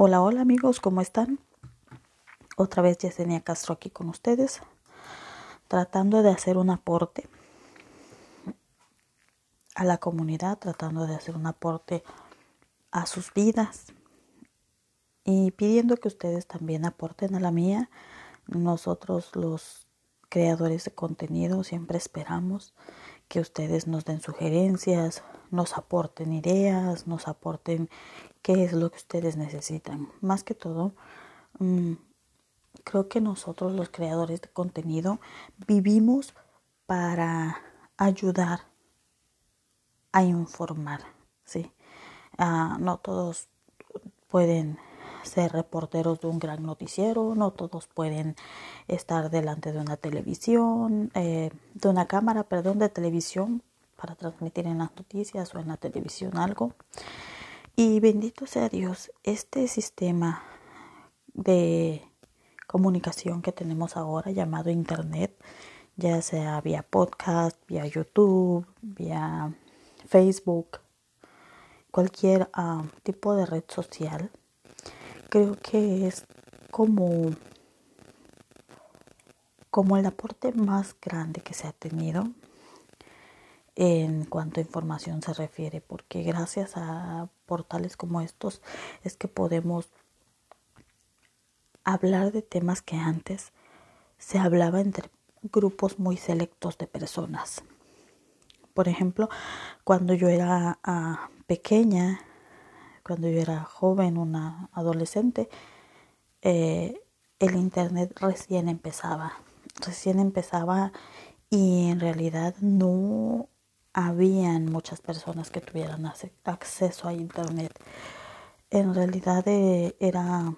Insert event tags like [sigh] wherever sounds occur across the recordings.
Hola, hola amigos, ¿cómo están? Otra vez Yesenia Castro aquí con ustedes, tratando de hacer un aporte a la comunidad, tratando de hacer un aporte a sus vidas y pidiendo que ustedes también aporten a la mía. Nosotros los creadores de contenido siempre esperamos que ustedes nos den sugerencias, nos aporten ideas, nos aporten qué es lo que ustedes necesitan. Más que todo, mm, creo que nosotros los creadores de contenido vivimos para ayudar a informar, ¿sí? Ah, no todos pueden ser reporteros de un gran noticiero, no todos pueden estar delante de una televisión, eh, de una cámara, perdón, de televisión para transmitir en las noticias o en la televisión algo. Y bendito sea Dios, este sistema de comunicación que tenemos ahora llamado Internet, ya sea vía podcast, vía YouTube, vía Facebook, cualquier ah, tipo de red social, creo que es como, como el aporte más grande que se ha tenido en cuanto a información se refiere, porque gracias a portales como estos es que podemos hablar de temas que antes se hablaba entre grupos muy selectos de personas. Por ejemplo, cuando yo era ah, pequeña, cuando yo era joven, una adolescente, eh, el Internet recién empezaba. Recién empezaba y en realidad no habían muchas personas que tuvieran acceso a Internet. En realidad eh, era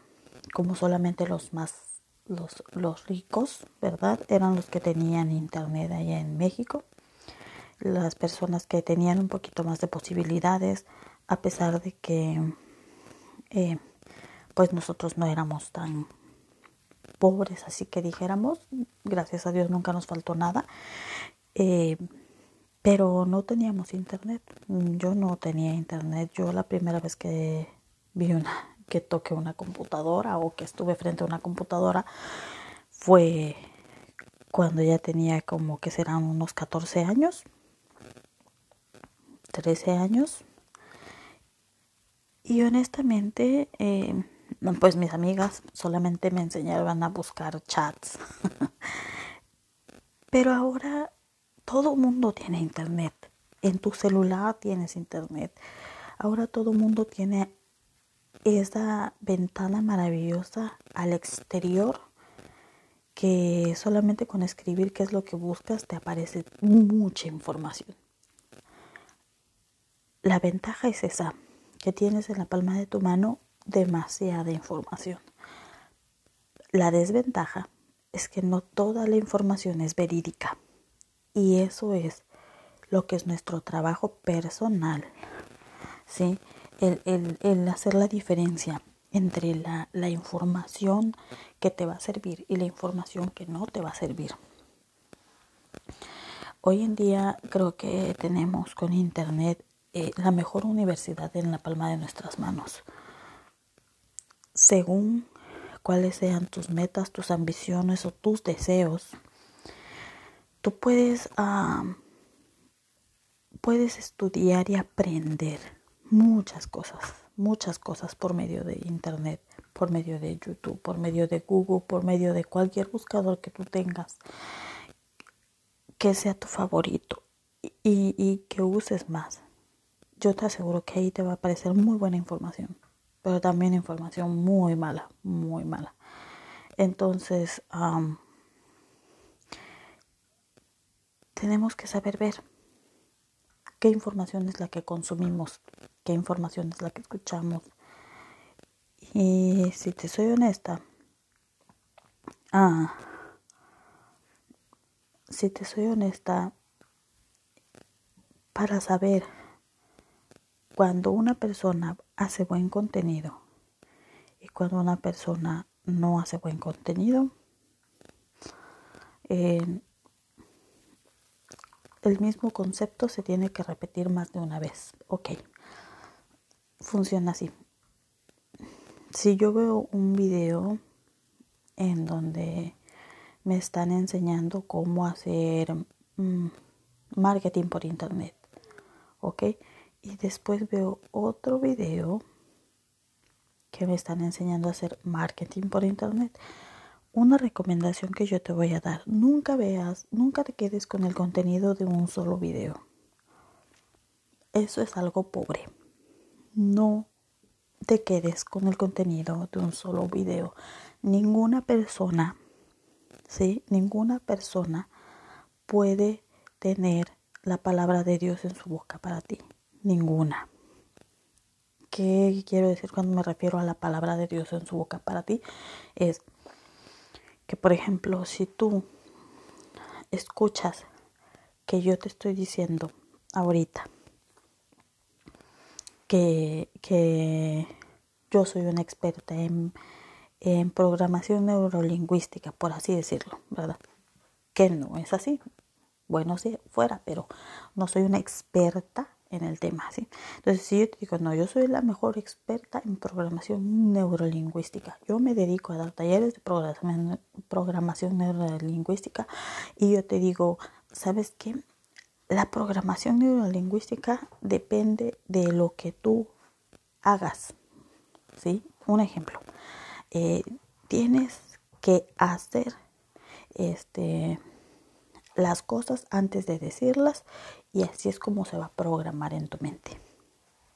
como solamente los más, los, los ricos, ¿verdad? Eran los que tenían Internet allá en México. Las personas que tenían un poquito más de posibilidades a pesar de que eh, pues nosotros no éramos tan pobres, así que dijéramos, gracias a Dios nunca nos faltó nada, eh, pero no teníamos internet, yo no tenía internet, yo la primera vez que vi una, que toqué una computadora o que estuve frente a una computadora fue cuando ya tenía como que serán unos 14 años, 13 años, y honestamente, eh, pues mis amigas solamente me enseñaban a buscar chats. [laughs] Pero ahora todo mundo tiene internet. En tu celular tienes internet. Ahora todo mundo tiene esa ventana maravillosa al exterior que solamente con escribir qué es lo que buscas te aparece mucha información. La ventaja es esa, que tienes en la palma de tu mano demasiada información. La desventaja es que no toda la información es verídica y eso es lo que es nuestro trabajo personal, ¿sí? El, hacer la diferencia entre la, la información que te va a servir y la información que no te va a servir. Hoy en día creo que tenemos con Internet eh, la mejor universidad en la palma de nuestras manos. Según cuáles sean tus metas, tus ambiciones o tus deseos, tú puedes, puedes estudiar y aprender muchas cosas, muchas cosas por medio de Internet, por medio de YouTube, por medio de Google, por medio de cualquier buscador que tú tengas, que sea tu favorito y, que uses más yo te aseguro que ahí te va a aparecer muy buena información, pero también información muy mala, muy mala. Entonces, tenemos que saber ver qué información es la que consumimos, qué información es la que escuchamos. Y si te soy honesta, ah, si te soy honesta, para saber cuando una persona hace buen contenido y cuando una persona no hace buen contenido, el mismo concepto se tiene que repetir más de una vez. Ok, funciona así. si yo veo un video en donde me están enseñando cómo hacer mm, marketing por internet, ¿ok? Y después veo otro video que me están enseñando a hacer marketing por internet. Una recomendación que yo te voy a dar, nunca veas, nunca te quedes con el contenido de un solo video. Eso es algo pobre. No te quedes con el contenido de un solo video. Ninguna persona, ¿sí? Ninguna persona puede tener la palabra de Dios en su boca para ti. Ninguna. ¿Qué quiero decir cuando me refiero a la palabra de Dios en su boca para ti? Es que, por ejemplo, si tú escuchas que yo te estoy diciendo ahorita que, que yo soy una experta en, en programación neurolingüística, por así decirlo, ¿verdad? Que no es así. Bueno, sí, fuera, pero no soy una experta en el tema, ¿sí? Entonces, si yo te digo, no, yo soy la mejor experta en programación neurolingüística. Yo me dedico a dar talleres de programación, neurolingüística y yo te digo, ¿sabes qué? La programación neurolingüística depende de lo que tú hagas, ¿sí? Un ejemplo, eh, tienes que hacer este las cosas antes de decirlas y así es como se va a programar en tu mente.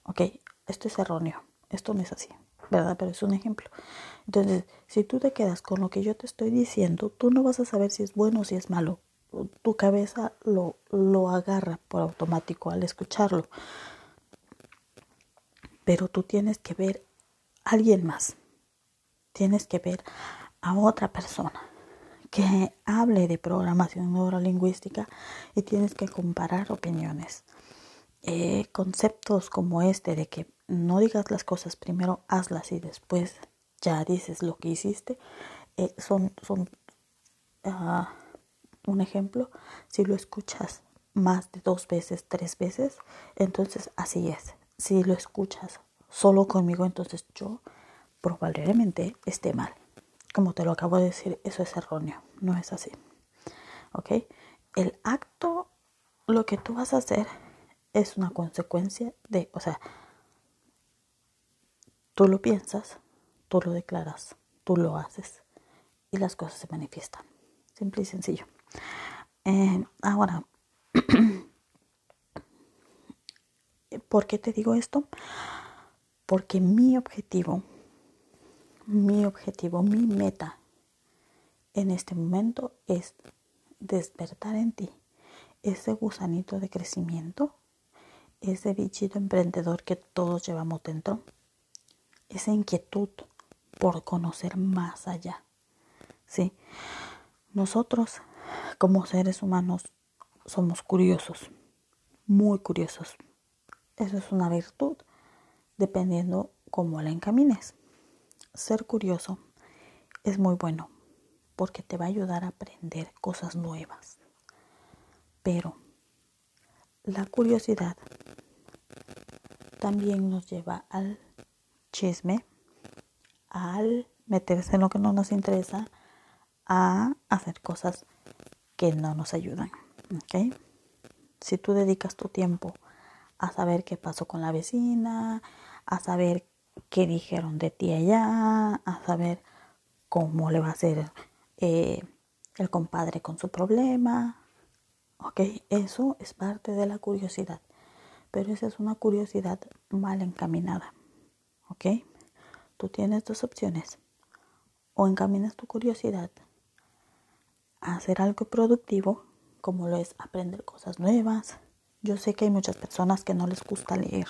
¿Ok? Esto es erróneo, esto no es así, ¿verdad? Pero es un ejemplo. Entonces, si tú te quedas con lo que yo te estoy diciendo, tú no vas a saber si es bueno o si es malo. Tu cabeza lo, lo agarra por automático al escucharlo. Pero tú tienes que ver a alguien más. Tienes que ver a otra persona que hable de programación neurolingüística y tienes que comparar opiniones. Eh, conceptos como este de que no digas las cosas primero, hazlas y después ya dices lo que hiciste, eh, son, son uh, un ejemplo. Si lo escuchas más de dos veces, tres veces, entonces así es. Si lo escuchas solo conmigo, entonces yo probablemente esté mal como te lo acabo de decir, eso es erróneo, no es así. ¿Ok? El acto, lo que tú vas a hacer es una consecuencia de, o sea, tú lo piensas, tú lo declaras, tú lo haces y las cosas se manifiestan. Simple y sencillo. Eh, ahora, [clears throat] ¿por qué te digo esto? Porque mi objetivo mi objetivo, mi meta en este momento es despertar en ti ese gusanito de crecimiento, ese bichito emprendedor que todos llevamos dentro, esa inquietud por conocer más allá. ¿sí? Nosotros, como seres humanos, somos curiosos, muy curiosos. Eso es una virtud, dependiendo cómo la encamines ser curioso es muy bueno porque te va a ayudar a aprender cosas nuevas. Pero la curiosidad también nos lleva al chisme, al meterse en lo que no nos interesa, a hacer cosas que no nos ayudan. Si tú dedicas tu tiempo a saber qué pasó con la vecina, a saber qué dijeron de ti allá, a saber cómo le va a hacer eh, el compadre con su problema. Ok, eso es parte de la curiosidad, pero esa es una curiosidad mal encaminada. Ok, tú tienes dos opciones. O encaminas tu curiosidad a hacer algo productivo, como lo es aprender cosas nuevas. Yo sé que hay muchas personas que no les gusta leer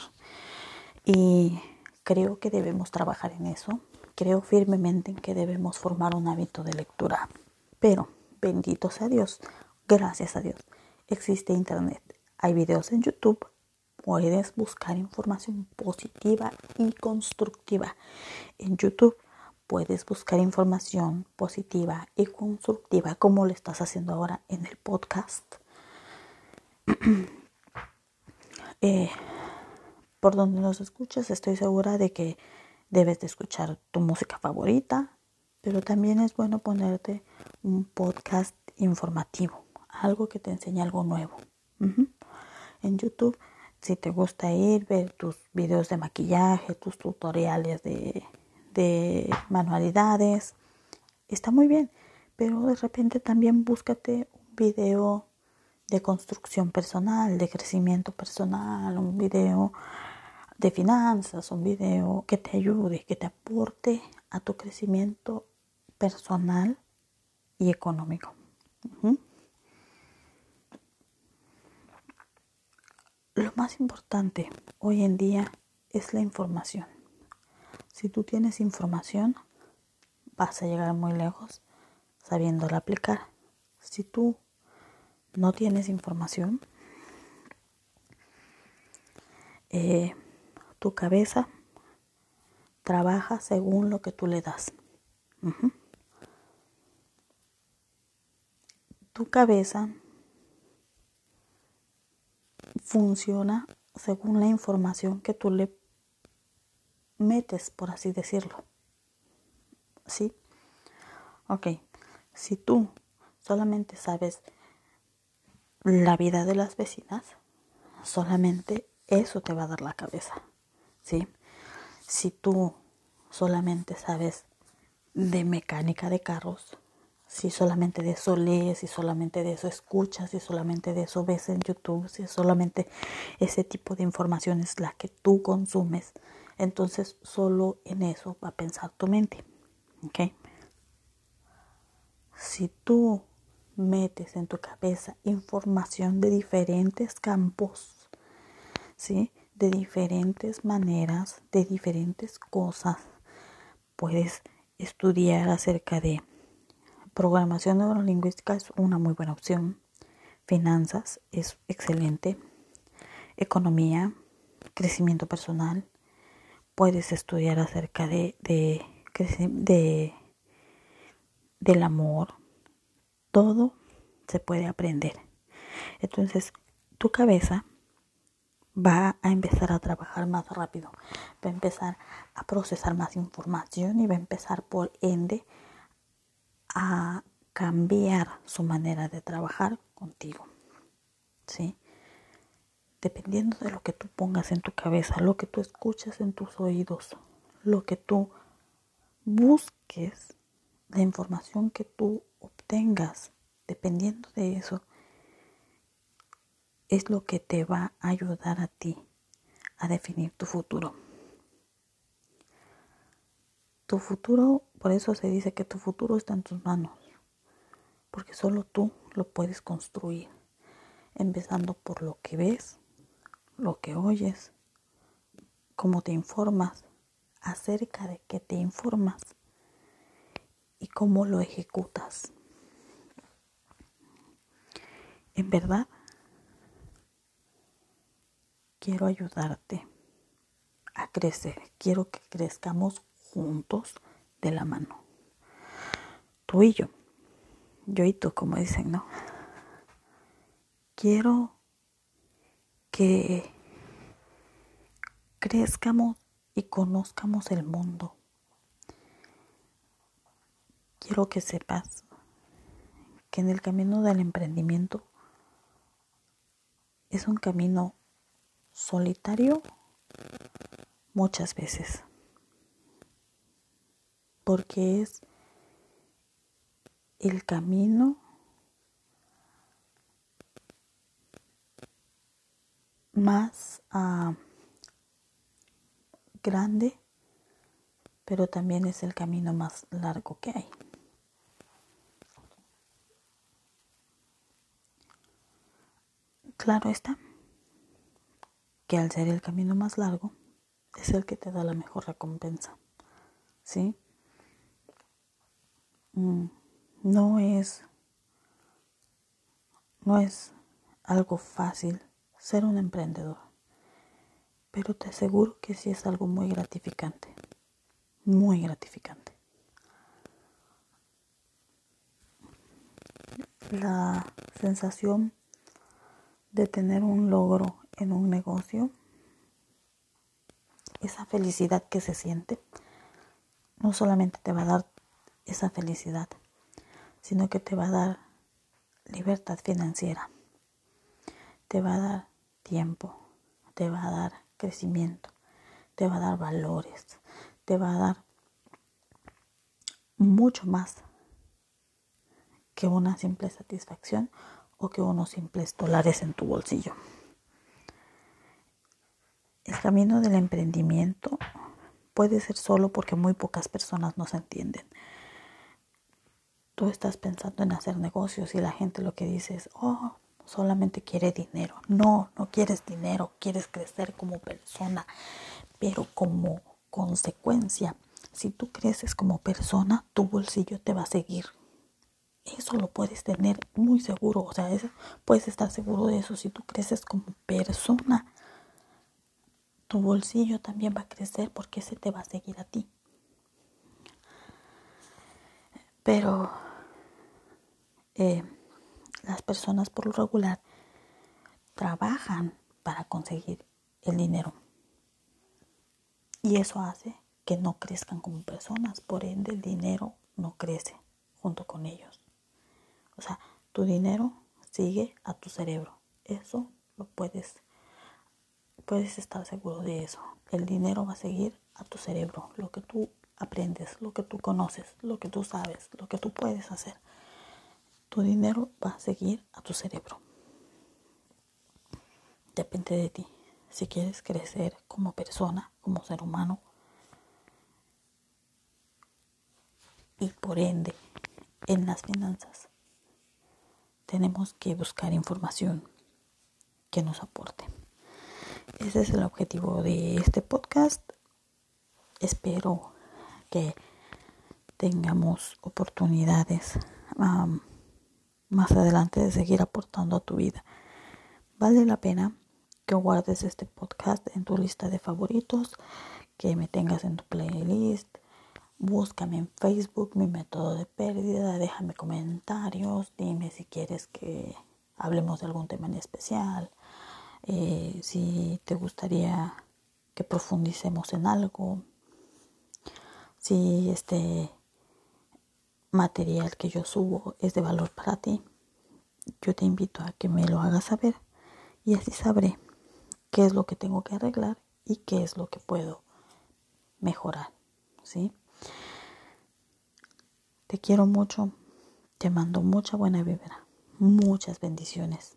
y Creo que debemos trabajar en eso. Creo firmemente en que debemos formar un hábito de lectura. Pero, bendito sea Dios, gracias a Dios, existe Internet. Hay videos en YouTube. Puedes buscar información positiva y constructiva. En YouTube puedes buscar información positiva y constructiva como lo estás haciendo ahora en el podcast. [clears throat] eh, por donde nos escuches, estoy segura de que debes de escuchar tu música favorita, pero también es bueno ponerte un podcast informativo, algo que te enseñe algo nuevo. En YouTube, si te gusta ir, ver tus videos de maquillaje, tus tutoriales de, de manualidades, está muy bien, pero de repente también búscate un video de construcción personal, de crecimiento personal, un video de finanzas, un video que te ayude, que te aporte a tu crecimiento personal y económico. Lo más importante hoy en día es la información. Si tú tienes información, vas a llegar muy lejos sabiéndola aplicar. Si tú no tienes información, eh, tu cabeza trabaja según lo que tú le das. Tu cabeza funciona según la información que tú le metes, por así decirlo. ¿Sí? Ok, si tú solamente sabes la vida de las vecinas, solamente eso te va a dar la cabeza. ¿Sí? Si tú solamente sabes de mecánica de carros, si solamente de eso lees, si solamente de eso escuchas, si solamente de eso ves en YouTube, si solamente ese tipo de información es la que tú consumes, entonces solo en eso va a pensar tu mente. ¿Ok? Si tú metes en tu cabeza información de diferentes campos, ¿sí? De diferentes maneras, de diferentes cosas, puedes estudiar acerca de programación neurolingüística es una muy buena opción. Finanzas es excelente. Economía, crecimiento personal. Puedes estudiar acerca de, de, de del amor. Todo se puede aprender. Entonces, tu cabeza va a empezar a trabajar más rápido, va a empezar a procesar más información y va a empezar por ende a cambiar su manera de trabajar contigo. ¿Sí? Dependiendo de lo que tú pongas en tu cabeza, lo que tú escuches en tus oídos, lo que tú busques, la información que tú obtengas, dependiendo de eso, es lo que te va a ayudar a ti a definir tu futuro. Tu futuro, por eso se dice que tu futuro está en tus manos, porque solo tú lo puedes construir, empezando por lo que ves, lo que oyes, cómo te informas, acerca de qué te informas y cómo lo ejecutas. En verdad, quiero ayudarte a crecer, quiero que crezcamos juntos de la mano. Tú y yo, yo y tú, como dicen, ¿no? Quiero que crezcamos y conozcamos el mundo. Quiero que sepas que en el camino del emprendimiento es un camino solitario muchas veces porque es el camino más uh, grande, pero también es el camino más largo que hay. Claro está que al ser el camino más largo es el que te da la mejor recompensa. ¿Sí? Mm, no es no es algo fácil ser un emprendedor, pero te aseguro que sí es algo muy gratificante, muy gratificante. La sensación de tener un logro en un negocio, esa felicidad que se siente, no solamente te va a dar esa felicidad, sino que te va a dar libertad financiera, te va a dar tiempo, te va a dar crecimiento, te va a dar valores, te va a dar mucho más que una simple satisfacción o que unos simples dólares en tu bolsillo. El camino del emprendimiento puede ser solo porque muy pocas personas nos entienden. Tú estás pensando en hacer negocios y la gente lo que dice es, oh, solamente quiere dinero. No, no quieres dinero, quieres crecer como persona, pero como consecuencia, si tú creces como persona, tu bolsillo te va a seguir. Eso lo puedes tener muy seguro, o sea, puedes estar seguro de eso si tú creces como persona tu bolsillo también va a crecer porque ese te va a seguir a ti. Pero eh, las personas por lo regular trabajan para conseguir el dinero. Y eso hace que no crezcan como personas. Por ende, el dinero no crece junto con ellos. O sea, tu dinero sigue a tu cerebro. Eso lo puedes puedes estar seguro de eso. El dinero va a seguir a tu cerebro, lo que tú aprendes, lo que tú conoces, lo que tú sabes, lo que tú puedes hacer. Tu dinero va a seguir a tu cerebro. Depende de ti. Si quieres crecer como persona, como ser humano, y por ende en las finanzas, tenemos que buscar información que nos aporte. Ese es el objetivo de este podcast. Espero que tengamos oportunidades más adelante de seguir aportando a tu vida. Vale la pena que guardes este podcast en tu lista de favoritos, que me tengas en tu playlist. Búscame en Facebook, mi método de pérdida, déjame comentarios, dime si quieres que hablemos de algún tema en especial. Eh, si te gustaría que profundicemos en algo, si este material que yo subo es de valor para ti, yo te invito a que me lo hagas saber y así sabré qué es lo que tengo que arreglar y qué es lo que puedo mejorar, ¿sí? Te quiero mucho, te mando mucha buena vibra, muchas bendiciones